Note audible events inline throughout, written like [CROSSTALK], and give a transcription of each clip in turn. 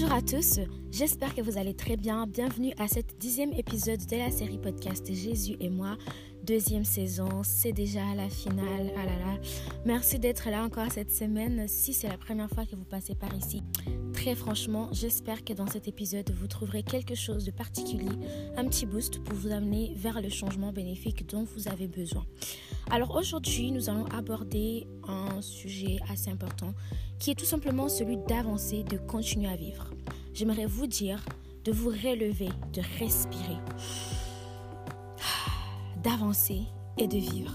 Bonjour à tous, j'espère que vous allez très bien. Bienvenue à cet dixième épisode de la série podcast Jésus et moi. Deuxième saison, c'est déjà la finale. Ah. Merci d'être là encore cette semaine. Si c'est la première fois que vous passez par ici, très franchement, j'espère que dans cet épisode, vous trouverez quelque chose de particulier, un petit boost pour vous amener vers le changement bénéfique dont vous avez besoin. Alors aujourd'hui, nous allons aborder un sujet assez important qui est tout simplement celui d'avancer, de continuer à vivre. J'aimerais vous dire de vous relever, de respirer, [SIGHS] d'avancer et de vivre.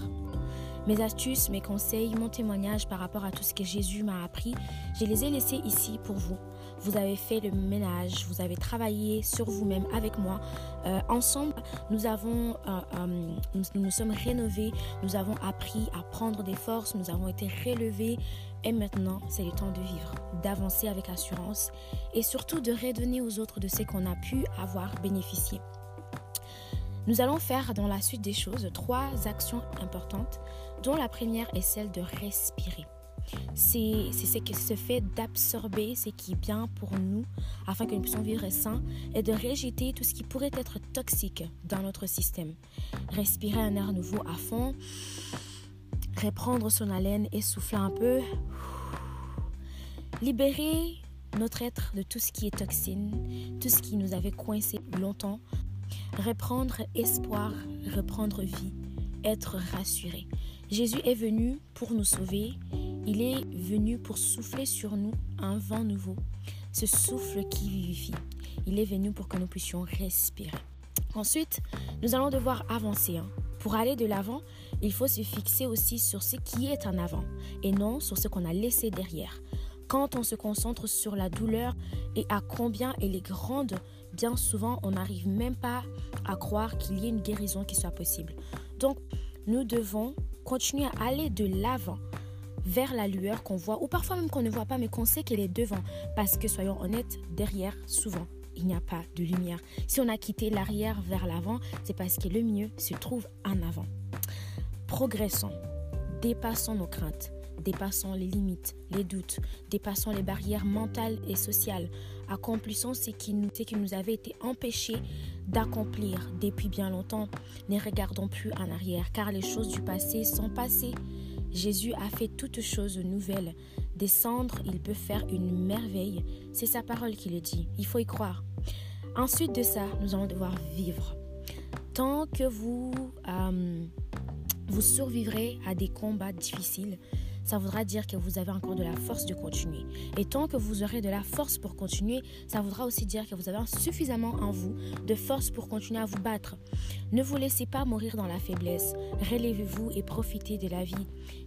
Mes astuces, mes conseils, mon témoignage par rapport à tout ce que Jésus m'a appris, je les ai laissés ici pour vous. Vous avez fait le ménage, vous avez travaillé sur vous-même avec moi. Euh, ensemble, nous avons, euh, euh, nous, nous sommes rénovés, nous avons appris à prendre des forces, nous avons été relevés. Et maintenant, c'est le temps de vivre, d'avancer avec assurance et surtout de redonner aux autres de ce qu'on a pu avoir bénéficié. Nous allons faire dans la suite des choses trois actions importantes, dont la première est celle de respirer. C'est ce fait d'absorber ce qui est bien pour nous afin que nous puissions vivre sain et de rejeter tout ce qui pourrait être toxique dans notre système. Respirer un air nouveau à fond, reprendre son haleine et souffler un peu. Libérer notre être de tout ce qui est toxine, tout ce qui nous avait coincé longtemps reprendre espoir, reprendre vie, être rassuré. Jésus est venu pour nous sauver, il est venu pour souffler sur nous un vent nouveau, ce souffle qui vivifie. Il est venu pour que nous puissions respirer. Ensuite, nous allons devoir avancer. Hein. Pour aller de l'avant, il faut se fixer aussi sur ce qui est en avant et non sur ce qu'on a laissé derrière. Quand on se concentre sur la douleur et à combien elle est grande, bien souvent on n'arrive même pas à croire qu'il y ait une guérison qui soit possible. Donc nous devons continuer à aller de l'avant vers la lueur qu'on voit, ou parfois même qu'on ne voit pas, mais qu'on sait qu'elle est devant. Parce que, soyons honnêtes, derrière, souvent, il n'y a pas de lumière. Si on a quitté l'arrière vers l'avant, c'est parce que le mieux se trouve en avant. Progressons, dépassons nos craintes, dépassons les limites, les doutes, dépassons les barrières mentales et sociales, accomplissons ce qui nous, ce qui nous avait été empêché d'accomplir depuis bien longtemps. Ne regardons plus en arrière, car les choses du passé sont passées. Jésus a fait toutes choses nouvelles. Descendre, il peut faire une merveille. C'est sa parole qui le dit. Il faut y croire. Ensuite de ça, nous allons devoir vivre. Tant que vous, euh, vous survivrez à des combats difficiles, ça voudra dire que vous avez encore de la force de continuer. Et tant que vous aurez de la force pour continuer, ça voudra aussi dire que vous avez suffisamment en vous de force pour continuer à vous battre. Ne vous laissez pas mourir dans la faiblesse. Relevez-vous et profitez de la vie.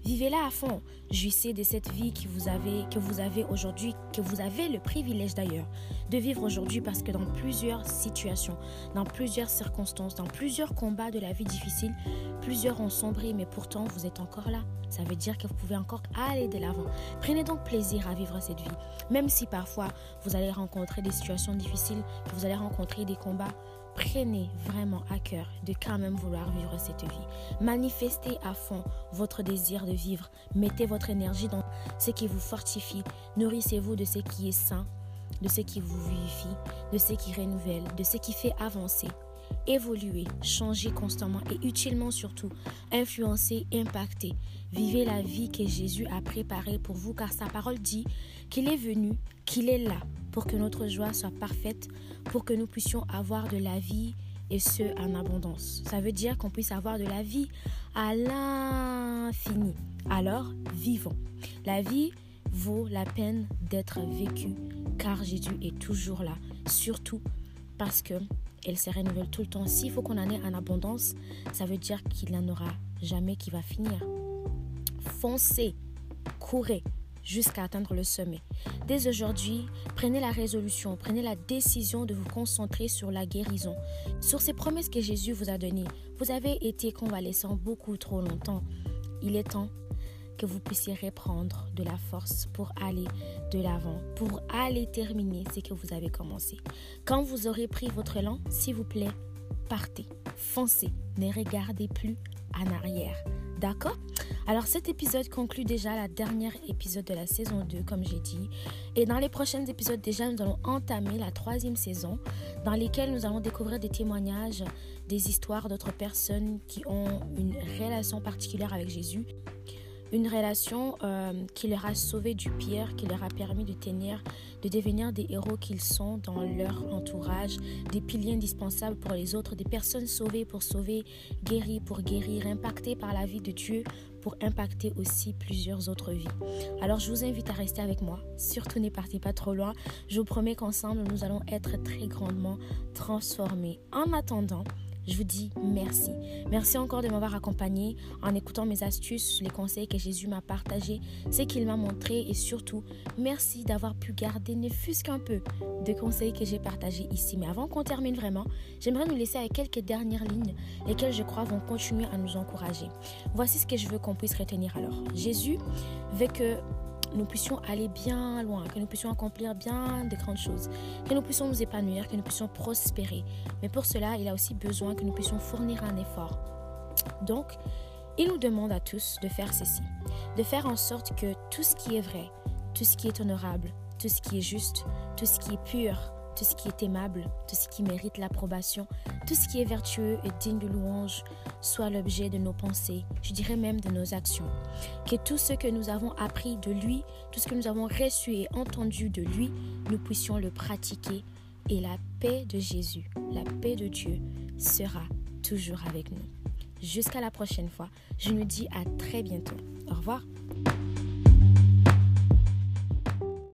Vivez-la à fond. Jouissez de cette vie que vous avez, que vous avez aujourd'hui, que vous avez le privilège d'ailleurs de vivre aujourd'hui parce que dans plusieurs situations, dans plusieurs circonstances, dans plusieurs combats de la vie difficile, plusieurs ont sombré, mais pourtant vous êtes encore là. Ça veut dire que vous pouvez encore aller de l'avant. Prenez donc plaisir à vivre cette vie, même si parfois vous allez rencontrer des situations difficiles, que vous allez rencontrer des combats. Prenez vraiment à cœur de quand même vouloir vivre cette vie. Manifestez à fond votre désir de vivre. Mettez votre énergie dans ce qui vous fortifie. Nourrissez-vous de ce qui est sain, de ce qui vous vivifie, de ce qui renouvelle, de ce qui fait avancer évoluer, changer constamment et utilement surtout, influencer, impacter. Vivez la vie que Jésus a préparée pour vous car sa parole dit qu'il est venu, qu'il est là pour que notre joie soit parfaite, pour que nous puissions avoir de la vie et ce en abondance. Ça veut dire qu'on puisse avoir de la vie à l'infini. Alors, vivons. La vie vaut la peine d'être vécue car Jésus est toujours là, surtout parce que elle se renouvelle tout le temps. S'il faut qu'on en ait en abondance, ça veut dire qu'il n'y en aura jamais qui va finir. Foncez, courez jusqu'à atteindre le sommet. Dès aujourd'hui, prenez la résolution, prenez la décision de vous concentrer sur la guérison, sur ces promesses que Jésus vous a données. Vous avez été convalescent beaucoup trop longtemps. Il est temps que vous puissiez reprendre de la force pour aller de l'avant, pour aller terminer ce que vous avez commencé. Quand vous aurez pris votre élan, s'il vous plaît, partez, foncez, ne regardez plus en arrière. D'accord? Alors cet épisode conclut déjà la dernière épisode de la saison 2, comme j'ai dit. Et dans les prochains épisodes, déjà, nous allons entamer la troisième saison, dans lesquelles nous allons découvrir des témoignages, des histoires d'autres personnes qui ont une relation particulière avec Jésus une relation euh, qui leur a sauvé du pire, qui leur a permis de tenir, de devenir des héros qu'ils sont dans leur entourage, des piliers indispensables pour les autres, des personnes sauvées pour sauver, guéries pour guérir, impactées par la vie de Dieu pour impacter aussi plusieurs autres vies. Alors je vous invite à rester avec moi. Surtout ne pas trop loin. Je vous promets qu'ensemble nous allons être très grandement transformés. En attendant, je vous dis merci. Merci encore de m'avoir accompagné en écoutant mes astuces, les conseils que Jésus m'a partagés, ce qu'il m'a montré et surtout, merci d'avoir pu garder ne fût-ce qu'un peu de conseils que j'ai partagés ici. Mais avant qu'on termine vraiment, j'aimerais nous laisser avec quelques dernières lignes, lesquelles je crois vont continuer à nous encourager. Voici ce que je veux qu'on puisse retenir alors. Jésus veut que nous puissions aller bien loin, que nous puissions accomplir bien de grandes choses, que nous puissions nous épanouir, que nous puissions prospérer. Mais pour cela, il a aussi besoin que nous puissions fournir un effort. Donc, il nous demande à tous de faire ceci, de faire en sorte que tout ce qui est vrai, tout ce qui est honorable, tout ce qui est juste, tout ce qui est pur, tout ce qui est aimable, tout ce qui mérite l'approbation, tout ce qui est vertueux et digne de louange soit l'objet de nos pensées, je dirais même de nos actions. Que tout ce que nous avons appris de lui, tout ce que nous avons reçu et entendu de lui, nous puissions le pratiquer et la paix de Jésus, la paix de Dieu sera toujours avec nous. Jusqu'à la prochaine fois, je nous dis à très bientôt. Au revoir.